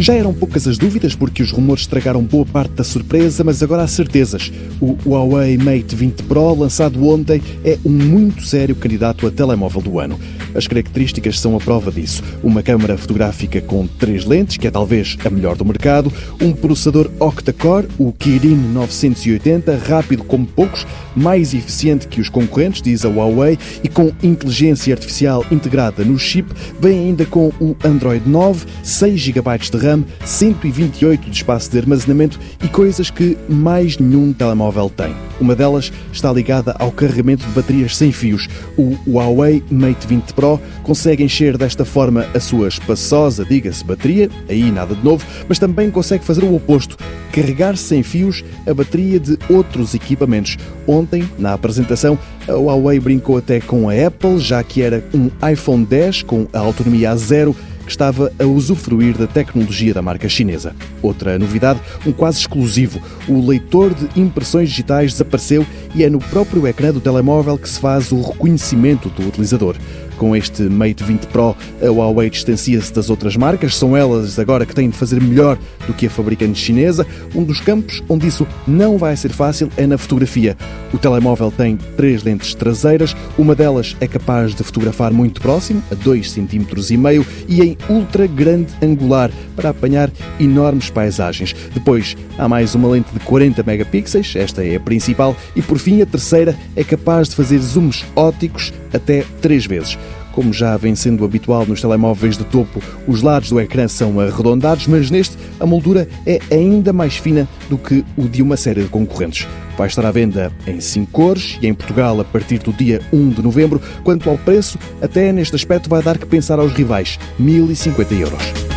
Já eram poucas as dúvidas porque os rumores estragaram boa parte da surpresa, mas agora há certezas. O Huawei Mate 20 Pro, lançado ontem, é um muito sério candidato a telemóvel do ano. As características são a prova disso. Uma câmara fotográfica com três lentes, que é talvez a melhor do mercado, um processador octa-core, o Kirin 980, rápido como poucos, mais eficiente que os concorrentes, diz a Huawei, e com inteligência artificial integrada no chip, vem ainda com o Android 9, 6 GB de RAM, 128 de espaço de armazenamento e coisas que mais nenhum telemóvel tem. Uma delas está ligada ao carregamento de baterias sem fios. O Huawei Mate 20 Pro consegue encher desta forma a sua espaçosa, diga-se, bateria, aí nada de novo, mas também consegue fazer o oposto, carregar sem fios a bateria de outros equipamentos. Ontem, na apresentação, a Huawei brincou até com a Apple, já que era um iPhone 10 com a autonomia a zero que estava a usufruir da tecnologia da marca chinesa. Outra novidade, um quase exclusivo, o leitor de impressões digitais desapareceu e é no próprio ecrã do telemóvel que se faz o reconhecimento do utilizador. Com este Mate 20 Pro, a Huawei distancia-se das outras marcas, são elas agora que têm de fazer melhor do que a fabricante chinesa. Um dos campos onde isso não vai ser fácil é na fotografia. O telemóvel tem três lentes traseiras, uma delas é capaz de fotografar muito próximo, a 2,5 cm, e em ultra grande angular, para apanhar enormes paisagens. Depois há mais uma lente de 40 megapixels, esta é a principal, e por fim a terceira é capaz de fazer zooms óticos até três vezes. Como já vem sendo habitual nos telemóveis de topo, os lados do ecrã são arredondados, mas neste a moldura é ainda mais fina do que o de uma série de concorrentes. Vai estar à venda em 5 cores e em Portugal a partir do dia 1 de novembro. Quanto ao preço, até neste aspecto vai dar que pensar aos rivais: 1050 euros.